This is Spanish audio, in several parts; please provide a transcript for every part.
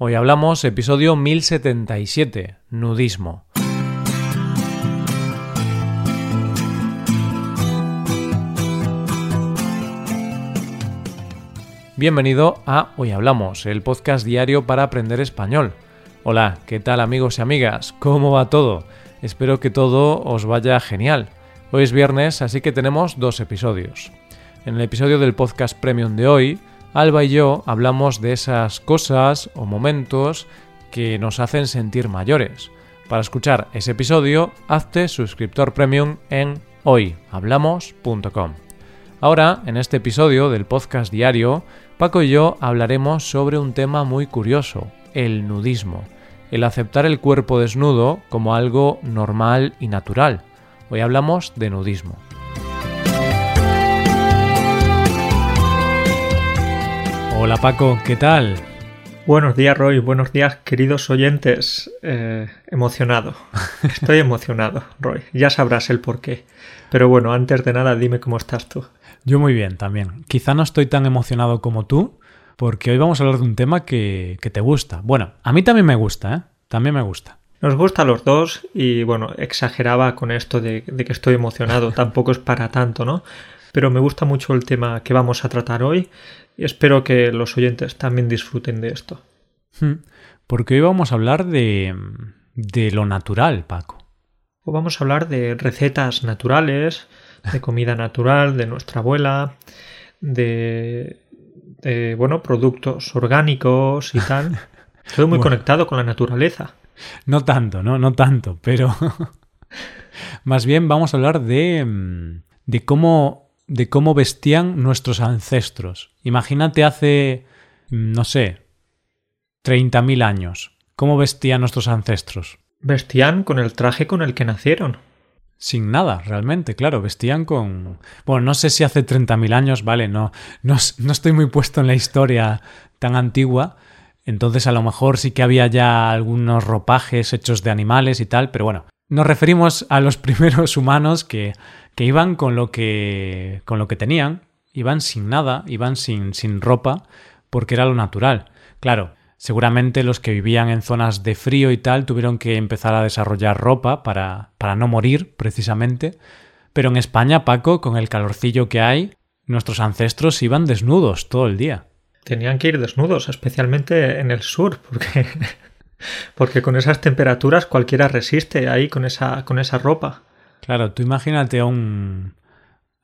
Hoy hablamos episodio 1077, nudismo. Bienvenido a Hoy Hablamos, el podcast diario para aprender español. Hola, ¿qué tal amigos y amigas? ¿Cómo va todo? Espero que todo os vaya genial. Hoy es viernes, así que tenemos dos episodios. En el episodio del podcast premium de hoy, Alba y yo hablamos de esas cosas o momentos que nos hacen sentir mayores. Para escuchar ese episodio, hazte suscriptor premium en hoyhablamos.com. Ahora, en este episodio del podcast diario, Paco y yo hablaremos sobre un tema muy curioso, el nudismo, el aceptar el cuerpo desnudo como algo normal y natural. Hoy hablamos de nudismo. Hola Paco, ¿qué tal? Buenos días Roy, buenos días queridos oyentes. Eh, emocionado, estoy emocionado Roy, ya sabrás el por qué. Pero bueno, antes de nada dime cómo estás tú. Yo muy bien también. Quizá no estoy tan emocionado como tú, porque hoy vamos a hablar de un tema que, te gusta. Bueno, a mí también me gusta, ¿eh? También me gusta. Nos gusta a los dos y bueno, exageraba con esto de, de que estoy emocionado, tampoco es para tanto, ¿no? Pero me gusta mucho el tema que vamos a tratar hoy y espero que los oyentes también disfruten de esto. Hmm. Porque hoy vamos a hablar de, de lo natural, Paco. O vamos a hablar de recetas naturales, de comida natural, de nuestra abuela, de, de bueno, productos orgánicos y tal. Todo muy conectado con la naturaleza. No tanto, no, no tanto, pero más bien vamos a hablar de, de cómo de cómo vestían nuestros ancestros. Imagínate hace, no sé, 30.000 años. ¿Cómo vestían nuestros ancestros? Vestían con el traje con el que nacieron. Sin nada, realmente, claro, vestían con... Bueno, no sé si hace 30.000 años, vale, no, no, no estoy muy puesto en la historia tan antigua, entonces a lo mejor sí que había ya algunos ropajes hechos de animales y tal, pero bueno, nos referimos a los primeros humanos que, que iban con lo que, con lo que tenían, iban sin nada, iban sin, sin ropa, porque era lo natural. Claro, seguramente los que vivían en zonas de frío y tal tuvieron que empezar a desarrollar ropa para, para no morir, precisamente. Pero en España, Paco, con el calorcillo que hay, nuestros ancestros iban desnudos todo el día. Tenían que ir desnudos, especialmente en el sur, porque, porque con esas temperaturas cualquiera resiste ahí con esa, con esa ropa. Claro, tú imagínate a un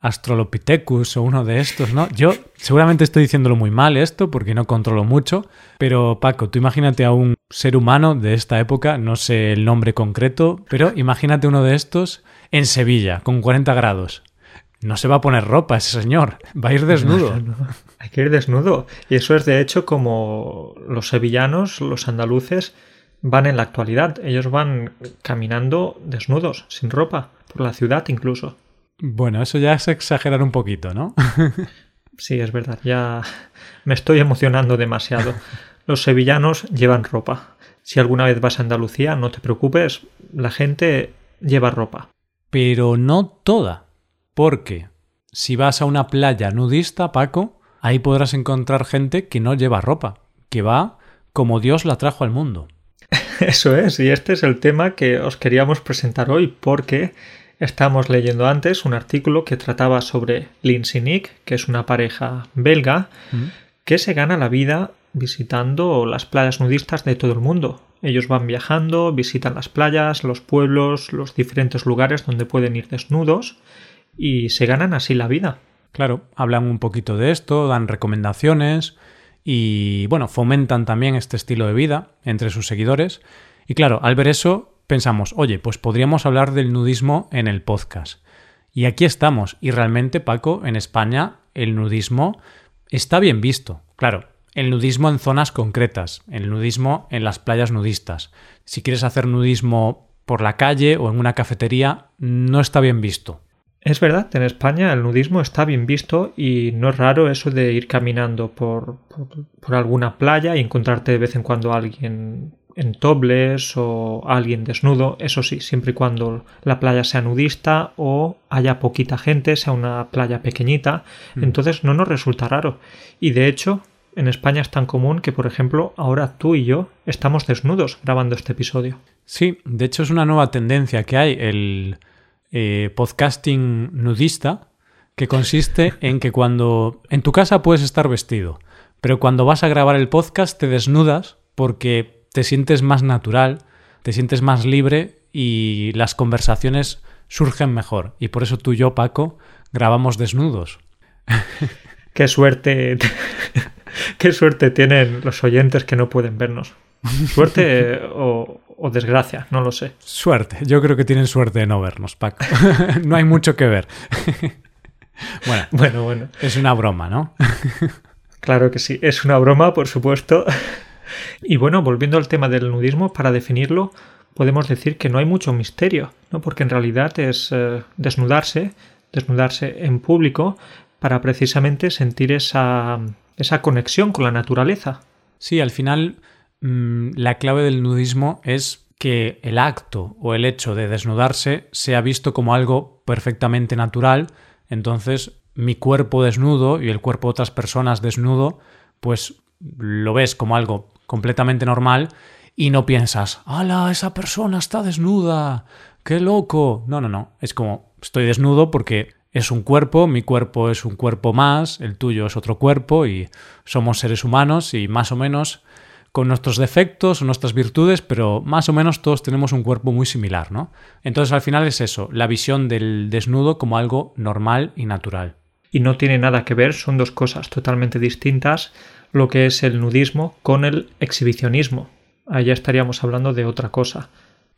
Astrolopithecus o uno de estos, ¿no? Yo seguramente estoy diciéndolo muy mal esto porque no controlo mucho, pero Paco, tú imagínate a un ser humano de esta época, no sé el nombre concreto, pero imagínate uno de estos en Sevilla, con 40 grados. No se va a poner ropa ese señor, va a ir desnudo. Hay que ir desnudo. Y eso es de hecho como los sevillanos, los andaluces, van en la actualidad. Ellos van caminando desnudos, sin ropa la ciudad incluso. Bueno, eso ya es exagerar un poquito, ¿no? sí, es verdad, ya me estoy emocionando demasiado. Los sevillanos llevan ropa. Si alguna vez vas a Andalucía, no te preocupes, la gente lleva ropa. Pero no toda, porque si vas a una playa nudista, Paco, ahí podrás encontrar gente que no lleva ropa, que va como Dios la trajo al mundo. Eso es, y este es el tema que os queríamos presentar hoy, porque Estamos leyendo antes un artículo que trataba sobre Lindsay Nick, que es una pareja belga, mm. que se gana la vida visitando las playas nudistas de todo el mundo. Ellos van viajando, visitan las playas, los pueblos, los diferentes lugares donde pueden ir desnudos y se ganan así la vida. Claro, hablan un poquito de esto, dan recomendaciones y, bueno, fomentan también este estilo de vida entre sus seguidores. Y claro, al ver eso, pensamos, oye, pues podríamos hablar del nudismo en el podcast. Y aquí estamos. Y realmente, Paco, en España el nudismo está bien visto. Claro, el nudismo en zonas concretas, el nudismo en las playas nudistas. Si quieres hacer nudismo por la calle o en una cafetería, no está bien visto. Es verdad, en España el nudismo está bien visto y no es raro eso de ir caminando por, por, por alguna playa y encontrarte de vez en cuando a alguien en tobles o alguien desnudo, eso sí, siempre y cuando la playa sea nudista o haya poquita gente, sea una playa pequeñita, mm. entonces no nos resulta raro. Y de hecho, en España es tan común que, por ejemplo, ahora tú y yo estamos desnudos grabando este episodio. Sí, de hecho es una nueva tendencia que hay, el eh, podcasting nudista, que consiste en que cuando en tu casa puedes estar vestido, pero cuando vas a grabar el podcast te desnudas porque te sientes más natural, te sientes más libre y las conversaciones surgen mejor. Y por eso tú y yo, Paco, grabamos desnudos. Qué suerte, qué suerte tienen los oyentes que no pueden vernos. Suerte o, o, desgracia, no lo sé. Suerte, yo creo que tienen suerte de no vernos, Paco. no hay mucho que ver. bueno, bueno, bueno. Es una broma, ¿no? claro que sí, es una broma, por supuesto. Y bueno, volviendo al tema del nudismo, para definirlo, podemos decir que no hay mucho misterio, ¿no? porque en realidad es eh, desnudarse, desnudarse en público, para precisamente sentir esa, esa conexión con la naturaleza. Sí, al final mm, la clave del nudismo es que el acto o el hecho de desnudarse sea visto como algo perfectamente natural, entonces mi cuerpo desnudo y el cuerpo de otras personas desnudo, pues lo ves como algo completamente normal y no piensas, ¡hala! Esa persona está desnuda, qué loco. No, no, no. Es como, estoy desnudo porque es un cuerpo, mi cuerpo es un cuerpo más, el tuyo es otro cuerpo y somos seres humanos y más o menos con nuestros defectos o nuestras virtudes, pero más o menos todos tenemos un cuerpo muy similar, ¿no? Entonces al final es eso, la visión del desnudo como algo normal y natural. Y no tiene nada que ver, son dos cosas totalmente distintas, lo que es el nudismo con el exhibicionismo. Ahí ya estaríamos hablando de otra cosa.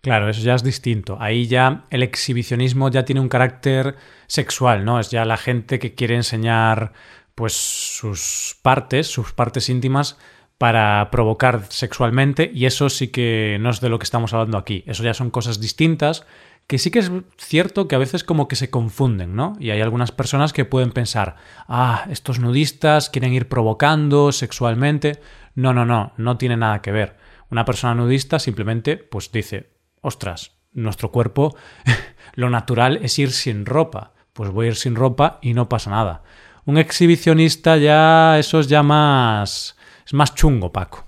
Claro, eso ya es distinto. Ahí ya el exhibicionismo ya tiene un carácter sexual, ¿no? Es ya la gente que quiere enseñar pues sus partes, sus partes íntimas para provocar sexualmente y eso sí que no es de lo que estamos hablando aquí. Eso ya son cosas distintas que sí que es cierto que a veces como que se confunden, ¿no? Y hay algunas personas que pueden pensar, ah, estos nudistas quieren ir provocando sexualmente. No, no, no, no tiene nada que ver. Una persona nudista simplemente pues dice, ostras, nuestro cuerpo, lo natural es ir sin ropa. Pues voy a ir sin ropa y no pasa nada. Un exhibicionista ya, eso es ya más... es más chungo, Paco.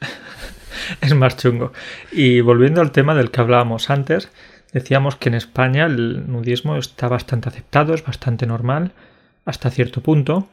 es más chungo. Y volviendo al tema del que hablábamos antes, decíamos que en España el nudismo está bastante aceptado, es bastante normal, hasta cierto punto.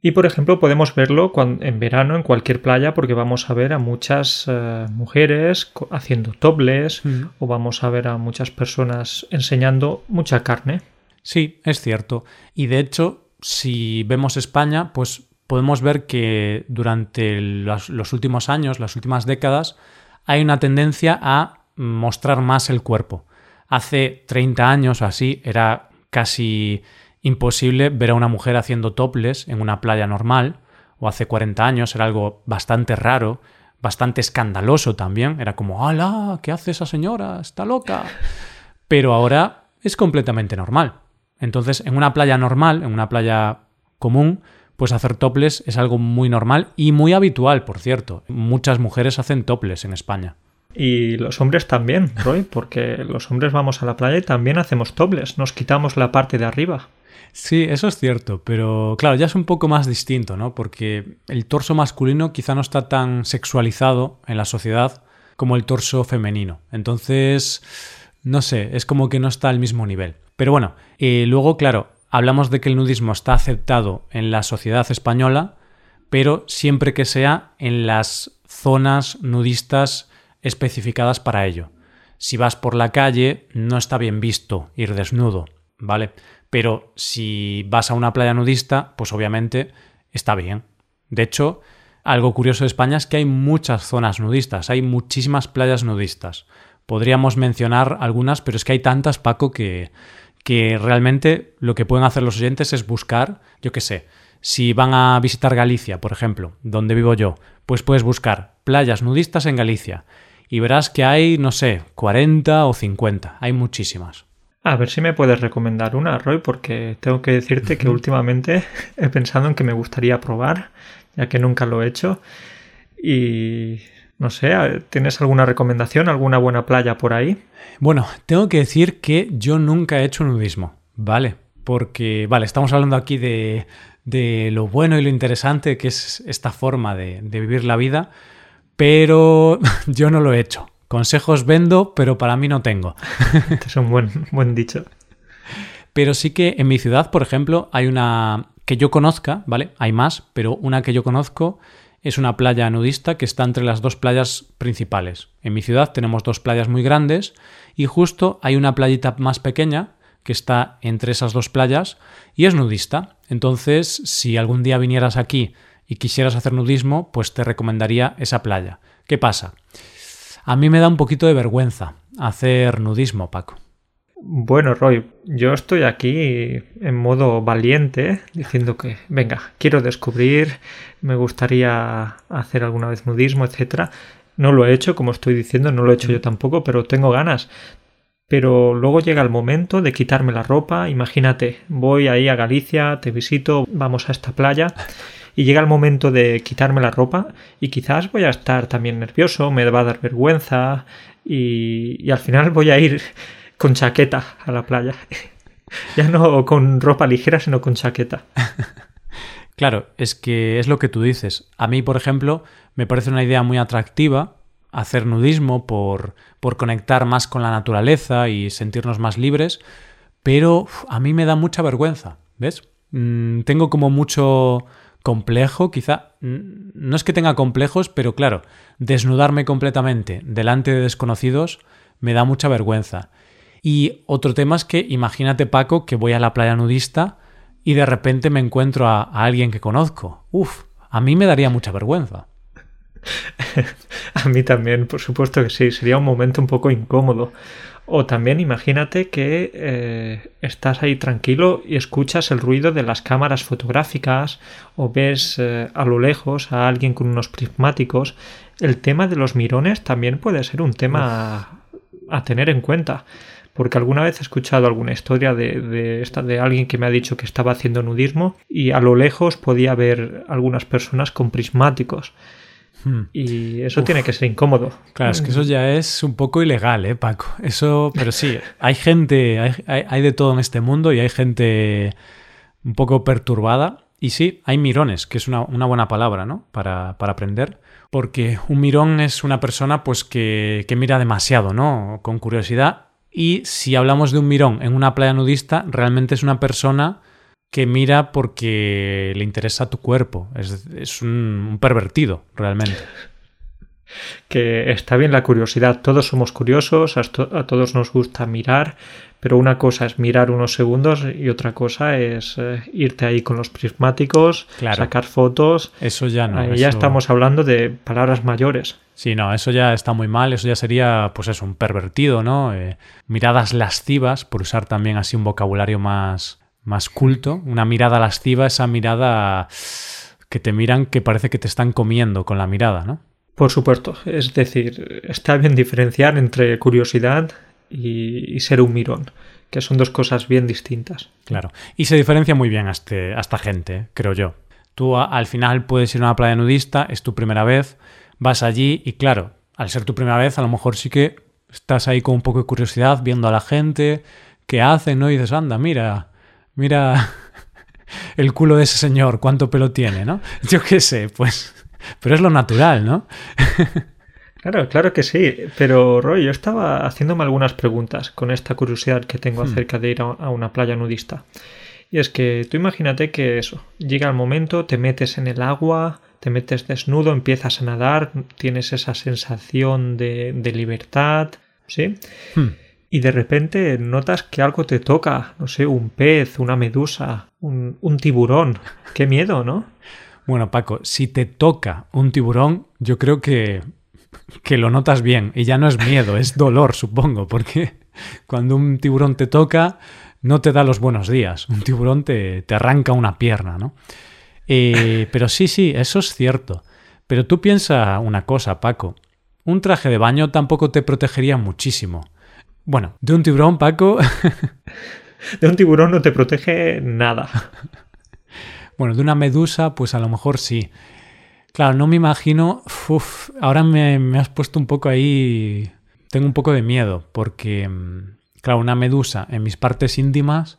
Y por ejemplo podemos verlo en verano en cualquier playa porque vamos a ver a muchas eh, mujeres haciendo topless o vamos a ver a muchas personas enseñando mucha carne. Sí, es cierto. Y de hecho, si vemos España, pues podemos ver que durante los, últimos años, las últimas décadas, hay una tendencia a mostrar más el cuerpo. Hace 30 años o así era casi imposible ver a una mujer haciendo topless en una playa normal, o hace 40 años era algo bastante raro, bastante escandaloso también, era como, ¡hala! ¿Qué hace esa señora? Está loca. Pero ahora es completamente normal. Entonces, en una playa normal, en una playa común, pues hacer topless es algo muy normal y muy habitual, por cierto. Muchas mujeres hacen topless en España. Y los hombres también, Roy, porque los hombres vamos a la playa y también hacemos topless, nos quitamos la parte de arriba. Sí, eso es cierto, pero claro, ya es un poco más distinto, ¿no? Porque el torso masculino quizá no está tan sexualizado en la sociedad como el torso femenino. Entonces, no sé, es como que no está al mismo nivel. Pero bueno, y luego, claro, hablamos de que el nudismo está aceptado en la sociedad española, pero siempre que sea en las zonas nudistas especificadas para ello. Si vas por la calle, no está bien visto ir desnudo, ¿vale? Pero si vas a una playa nudista, pues obviamente está bien. De hecho, algo curioso de España es que hay muchas zonas nudistas, hay muchísimas playas nudistas. Podríamos mencionar algunas, pero es que hay tantas, Paco, que, que realmente lo que pueden hacer los oyentes es buscar, yo qué sé, si van a visitar Galicia, por ejemplo, donde vivo yo, pues puedes buscar playas nudistas en Galicia y verás que hay, no sé, 40 o 50, hay muchísimas. A ver si me puedes recomendar una, Roy, porque tengo que decirte que últimamente he pensado en que me gustaría probar, ya que nunca lo he hecho. Y no sé, ¿tienes alguna recomendación, alguna buena playa por ahí? Bueno, tengo que decir que yo nunca he hecho nudismo, ¿vale? Porque, vale, estamos hablando aquí de, de lo bueno y lo interesante que es esta forma de, vivir la vida, pero yo no lo he hecho. Consejos vendo, pero para mí no tengo. Este es un buen, buen dicho. Pero sí que en mi ciudad, por ejemplo, hay una que yo conozca, ¿vale? Hay más, pero una que yo conozco es una playa nudista que está entre las dos playas principales. En mi ciudad tenemos dos playas muy grandes y justo hay una playita más pequeña que está entre esas dos playas y es nudista. Entonces, si algún día vinieras aquí y quisieras hacer nudismo, pues te recomendaría esa playa. ¿Qué pasa? A mí me da un poquito de vergüenza hacer nudismo, Paco. Bueno, Roy, yo estoy aquí en modo valiente, diciendo que, venga, quiero descubrir, me gustaría hacer alguna vez nudismo, etcétera. No lo he hecho, como estoy diciendo, no lo he hecho yo tampoco, pero tengo ganas. Pero luego llega el momento de quitarme la ropa. Imagínate, voy ahí a Galicia, te visito, vamos a esta playa y llega el momento de quitarme la ropa y quizás voy a estar también nervioso, me va a dar vergüenza y, y al final voy a ir con chaqueta a la playa. ya no con ropa ligera, sino con chaqueta. claro, es que es lo que tú dices. A mí, por ejemplo, me parece una idea muy atractiva hacer nudismo por, por conectar más con la naturaleza y sentirnos más libres, pero a mí me da mucha vergüenza, ¿ves? Mm, tengo como mucho complejo, quizá, no es que tenga complejos, pero claro, desnudarme completamente delante de desconocidos me da mucha vergüenza. Y otro tema es que imagínate, Paco, que voy a la playa nudista y de repente me encuentro a, alguien que conozco. Uf, a mí me daría mucha vergüenza. a mí también, por supuesto que sí, sería un momento un poco incómodo. O también imagínate que eh, estás ahí tranquilo y escuchas el ruido de las cámaras fotográficas o ves eh, a lo lejos a alguien con unos prismáticos. El tema de los mirones también puede ser un tema a tener en cuenta porque alguna vez he escuchado alguna historia de, esta, de alguien que me ha dicho que estaba haciendo nudismo y a lo lejos podía ver algunas personas con prismáticos. Hmm. Y eso tiene que ser incómodo. Claro, es que eso ya es un poco ilegal, ¿eh, Paco? Eso, pero sí, hay gente, hay, hay, de todo en este mundo y hay gente un poco perturbada. Y sí, hay mirones, que es una, una buena palabra, ¿no? Para, para, aprender. Porque un mirón es una persona, pues, que, que mira demasiado, ¿no? Con curiosidad y si hablamos de un mirón en una playa nudista, realmente es una persona que mira porque le interesa tu cuerpo. Es, un, pervertido, realmente. Que está bien la curiosidad. Todos somos curiosos, a, todos nos gusta mirar, pero una cosa es mirar unos segundos y otra cosa es eh, irte ahí con los prismáticos, sacar fotos. Eso ya no. Ya estamos hablando de palabras mayores. Sí, no, eso ya está muy mal, eso ya sería, pues eso, un pervertido, ¿no? Eh, miradas lascivas, por usar también así un vocabulario más, más culto. Una mirada lasciva, esa mirada que te miran que parece que te están comiendo con la mirada, ¿no? Por supuesto, es decir, está bien diferenciar entre curiosidad y, ser un mirón, que son dos cosas bien distintas. Claro, y se diferencia muy bien a, este, a esta gente, creo yo. Tú al final puedes ir a una playa nudista, es tu primera vez, vas allí y claro, al ser tu primera vez, a lo mejor sí que estás ahí con un poco de curiosidad viendo a la gente, qué hacen, ¿no? Y dices, anda, mira, mira el culo de ese señor, cuánto pelo tiene, ¿no? Yo qué sé, pues... Pero es lo natural, ¿no? Claro, claro que sí, pero Roy, yo estaba haciéndome algunas preguntas con esta curiosidad que tengo hmm. acerca de ir a una playa nudista. Y es que tú imagínate que eso, llega el momento, te metes en el agua, te metes desnudo, empiezas a nadar, tienes esa sensación de, libertad, ¿sí? Hmm. Y de repente notas que algo te toca, no sé, un pez, una medusa, un, un tiburón. Qué miedo, ¿no? Bueno, Paco, si te toca un tiburón, yo creo que, que lo notas bien. Y ya no es miedo, es dolor, supongo, porque cuando un tiburón te toca, no te da los buenos días. Un tiburón te, te arranca una pierna, ¿no? Eh, pero sí, sí, eso es cierto. Pero tú piensa una cosa, Paco. Un traje de baño tampoco te protegería muchísimo. Bueno, de un tiburón, Paco. de un tiburón no te protege nada. bueno, de una medusa, pues a lo mejor sí. Claro, no me imagino. Uf, ahora me, me, has puesto un poco ahí. Tengo un poco de miedo, porque, mm, claro, una medusa en mis partes íntimas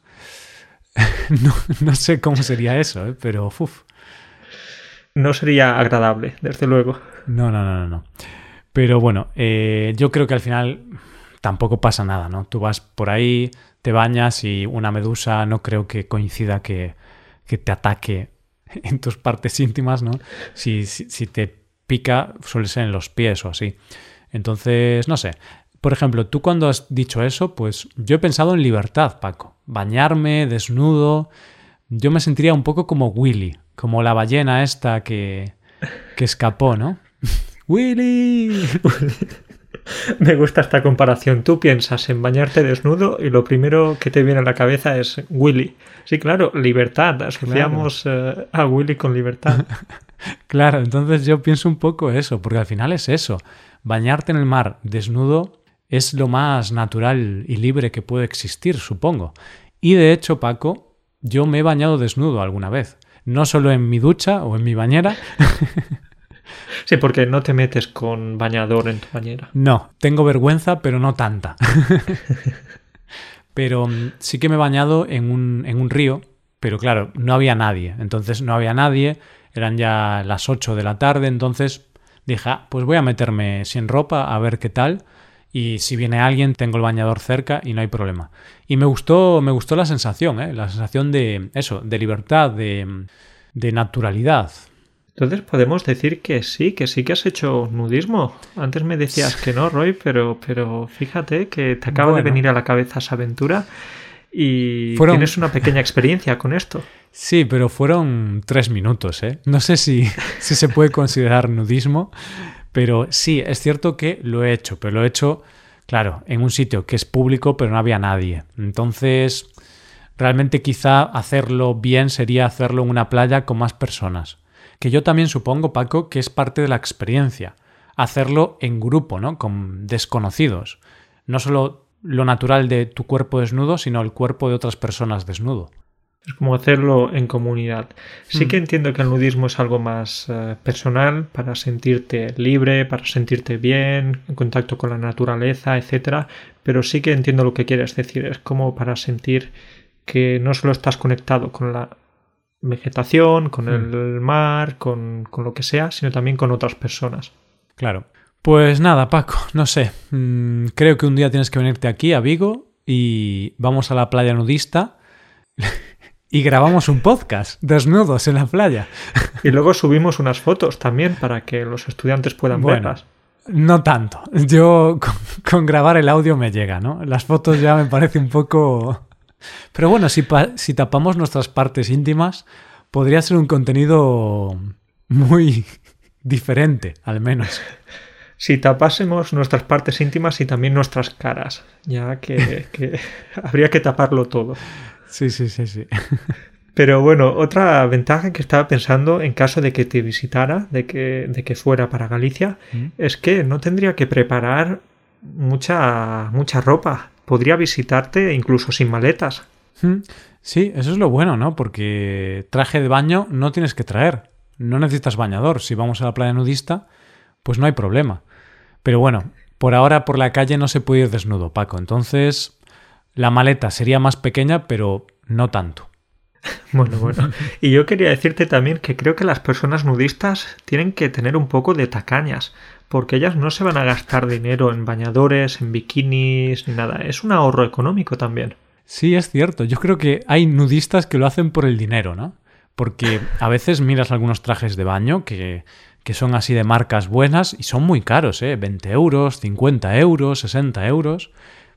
no, sé cómo sería eso, ¿eh? pero uf. No sería agradable, desde luego. No, no, no, no. Pero bueno, eh, yo creo que al final tampoco pasa nada, ¿no? Tú vas por ahí, te bañas y una medusa no creo que coincida que, que te ataque en tus partes íntimas, ¿no? Si, si, si, te pica, suele ser en los pies o así. Entonces, no sé. Por ejemplo, tú cuando has dicho eso, pues yo he pensado en libertad, Paco. Bañarme, desnudo. Yo me sentiría un poco como Willy, como la ballena esta que, que escapó, ¿no? ¡Willy! Me gusta esta comparación. Tú piensas en bañarte desnudo y lo primero que te viene a la cabeza es Willy. Sí, claro, libertad. Asociamos eh, a Willy con libertad. claro, entonces yo pienso un poco eso, porque al final es eso. Bañarte en el mar desnudo es lo más natural y libre que puede existir, supongo. Y de hecho, Paco, yo me he bañado desnudo alguna vez. No solo en mi ducha o en mi bañera, Sí, porque no te metes con bañador en tu bañera. No, tengo vergüenza, pero no tanta. pero mm, sí que me he bañado en un, en un río, pero claro, no había nadie. Entonces no había nadie, eran ya las 8 de la tarde, entonces dije, ah, pues voy a meterme sin ropa a ver qué tal. Y si viene alguien, tengo el bañador cerca y no hay problema. Y me gustó, me gustó la sensación, ¿eh? la sensación de eso, de libertad, de, de naturalidad. Entonces podemos decir que sí, que sí que has hecho nudismo. Antes me decías que no, Roy, pero, pero fíjate que te acaba de venir a la cabeza esa aventura y tienes una pequeña experiencia con esto. Sí, pero fueron tres minutos, ¿eh? No sé si, si se puede considerar nudismo, pero sí, es cierto que lo he hecho, pero lo he hecho, claro, en un sitio que es público, pero no había nadie. Entonces, realmente quizá hacerlo bien sería hacerlo en una playa con más personas que yo también supongo, Paco, que es parte de la experiencia. Hacerlo en grupo, ¿no? Con desconocidos. No solo lo natural de tu cuerpo desnudo, sino el cuerpo de otras personas desnudo. Es como hacerlo en comunidad. Sí mm. que entiendo que el nudismo es algo más eh, personal, para sentirte libre, para sentirte bien, en contacto con la naturaleza, etc. Pero sí que entiendo lo que quieres decir. Es como para sentir que no solo estás conectado con la vegetación, con el hmm. mar, con, lo que sea, sino también con otras personas. Claro. Pues nada, Paco, no sé. Mm, creo que un día tienes que venirte aquí a Vigo y vamos a la playa nudista y grabamos un podcast desnudos en la playa. Y luego subimos unas fotos también para que los estudiantes puedan verlas. No tanto. Yo con, con, grabar el audio me llega, ¿no? Las fotos ya me parece un poco pero bueno, si, si tapamos nuestras partes íntimas, podría ser un contenido muy diferente, al menos. Si tapásemos nuestras partes íntimas y también nuestras caras, ya que, habría que taparlo todo. Sí, sí, sí, sí. Pero bueno, otra ventaja que estaba pensando en caso de que te visitara, de que, de que fuera para Galicia, mm. es que no tendría que preparar mucha, mucha ropa podría visitarte incluso sin maletas. Hmm. Sí, eso es lo bueno, ¿no? Porque traje de baño no tienes que traer. No necesitas bañador. Si vamos a la playa nudista, pues no hay problema. Pero bueno, por ahora por la calle no se puede ir desnudo, Paco. Entonces, la maleta sería más pequeña, pero no tanto. Bueno, bueno. Y yo quería decirte también que creo que las personas nudistas tienen que tener un poco de tacañas porque ellas no se van a gastar dinero en bañadores, en bikinis, ni nada. Es un ahorro económico también. Sí, es cierto. Yo creo que hay nudistas que lo hacen por el dinero, ¿no? Porque a veces miras algunos trajes de baño que, que son así de marcas buenas y son muy caros, ¿eh? 20 euros, 50 euros, 60 euros.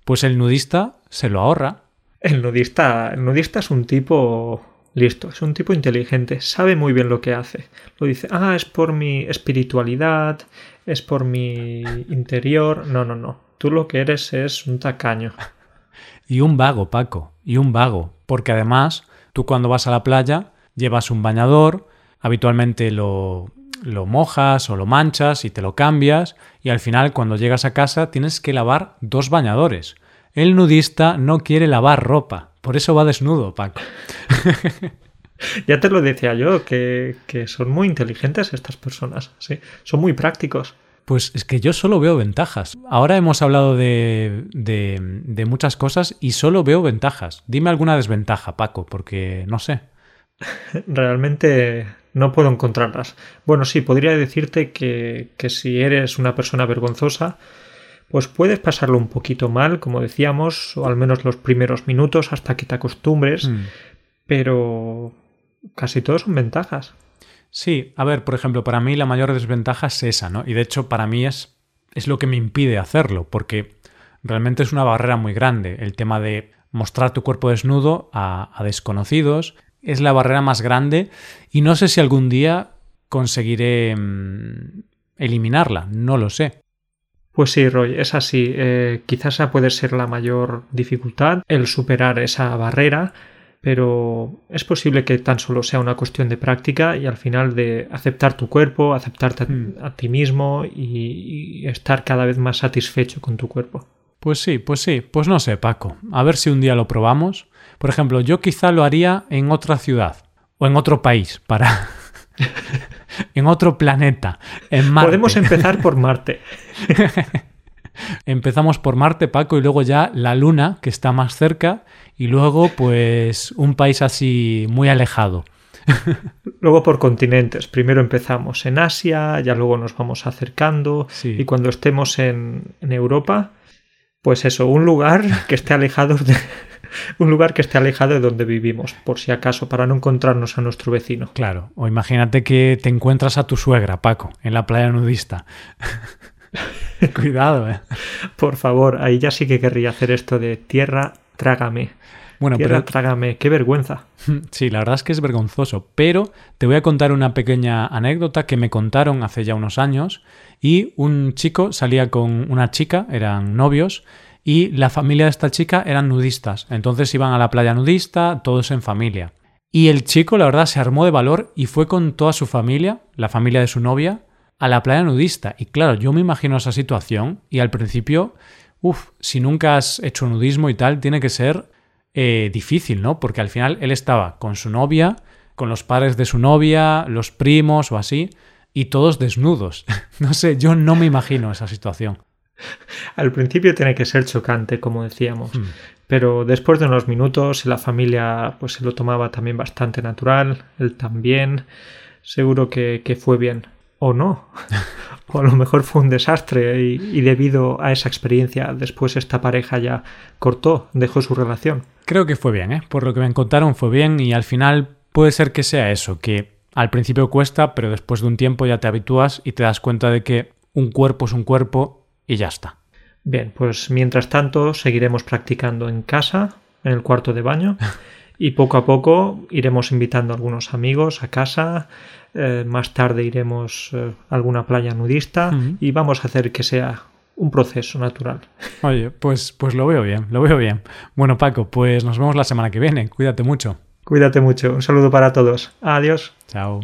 Pues el nudista se lo ahorra. El nudista, el nudista es un tipo listo, es un tipo inteligente, sabe muy bien lo que hace. Lo dice, ah, es por mi espiritualidad, es por mi interior. No, no, no. Tú lo que eres es un tacaño. Y un vago, Paco, y un vago. Porque además, tú cuando vas a la playa llevas un bañador, habitualmente lo, lo mojas o lo manchas y te lo cambias, y al final cuando llegas a casa tienes que lavar dos bañadores. El nudista no quiere lavar ropa, por eso va desnudo, Paco. Ya te lo decía yo, que, son muy inteligentes estas personas, ¿sí? Son muy prácticos. Pues es que yo solo veo ventajas. Ahora hemos hablado de, de, muchas cosas y solo veo ventajas. Dime alguna desventaja, Paco, porque no sé. Realmente no puedo encontrarlas. Bueno, sí, podría decirte que, que si eres una persona vergonzosa, pues puedes pasarlo un poquito mal, como decíamos, o al menos los primeros minutos hasta que te acostumbres, mm. pero casi todos son ventajas. Sí, a ver, por ejemplo, para mí la mayor desventaja es esa, ¿no? Y de hecho para mí es, es lo que me impide hacerlo, porque realmente es una barrera muy grande. El tema de mostrar tu cuerpo desnudo a, a desconocidos es la barrera más grande y no sé si algún día conseguiré mm, eliminarla, no lo sé. Pues sí, Roy, es así. Eh, quizás esa puede ser la mayor dificultad, el superar esa barrera, pero es posible que tan solo sea una cuestión de práctica y al final de aceptar tu cuerpo, aceptarte a, hmm. ti mismo y, estar cada vez más satisfecho con tu cuerpo. Pues sí, pues sí, pues no sé, Paco. A ver si un día lo probamos. Por ejemplo, yo quizá lo haría en otra ciudad o en otro país para en otro planeta, en Marte. Podemos empezar por Marte. Empezamos por Marte, Paco, y luego ya la Luna, que está más cerca, y luego pues un país así muy alejado. luego por continentes. Primero empezamos en Asia, ya luego nos vamos acercando, y cuando estemos en, en Europa, pues eso, un lugar que esté alejado de, un lugar que esté alejado de donde vivimos, por si acaso, para no encontrarnos a nuestro vecino. Claro, o imagínate que te encuentras a tu suegra, Paco, en la playa nudista. Cuidado, eh. Por favor, ahí ya sí que querría hacer esto de tierra, trágame. Bueno, tierra, trágame, qué vergüenza. Sí, la verdad es que es vergonzoso, pero te voy a contar una pequeña anécdota que me contaron hace ya unos años y un chico salía con una chica, eran novios, y la familia de esta chica eran nudistas. Entonces iban a la playa nudista, todos en familia. Y el chico, la verdad, se armó de valor y fue con toda su familia, la familia de su novia, a la playa nudista. Y claro, yo me imagino esa situación y al principio, uff, si nunca has hecho nudismo y tal, tiene que ser eh, difícil, ¿no? Porque al final él estaba con su novia, con los padres de su novia, los primos o así, y todos desnudos. no sé, yo no me imagino esa situación. Al principio tiene que ser chocante, como decíamos, hmm. pero después de unos minutos la familia pues se lo tomaba también bastante natural, él también, seguro que, fue bien. O no, o a lo mejor fue un desastre y, y, debido a esa experiencia después esta pareja ya cortó, dejó su relación. Creo que fue bien, ¿eh? por lo que me contaron fue bien y al final puede ser que sea eso, que al principio cuesta, pero después de un tiempo ya te habitúas y te das cuenta de que un cuerpo es un cuerpo y ya está. Bien, pues mientras tanto seguiremos practicando en casa, en el cuarto de baño, y poco a poco iremos invitando a algunos amigos a casa, eh, más tarde iremos eh, a alguna playa nudista y vamos a hacer que sea un proceso natural. Oye, pues, pues lo veo bien, lo veo bien. Bueno, Paco, pues nos vemos la semana que viene. Cuídate mucho. Cuídate mucho. Un saludo para todos. Adiós. Chao.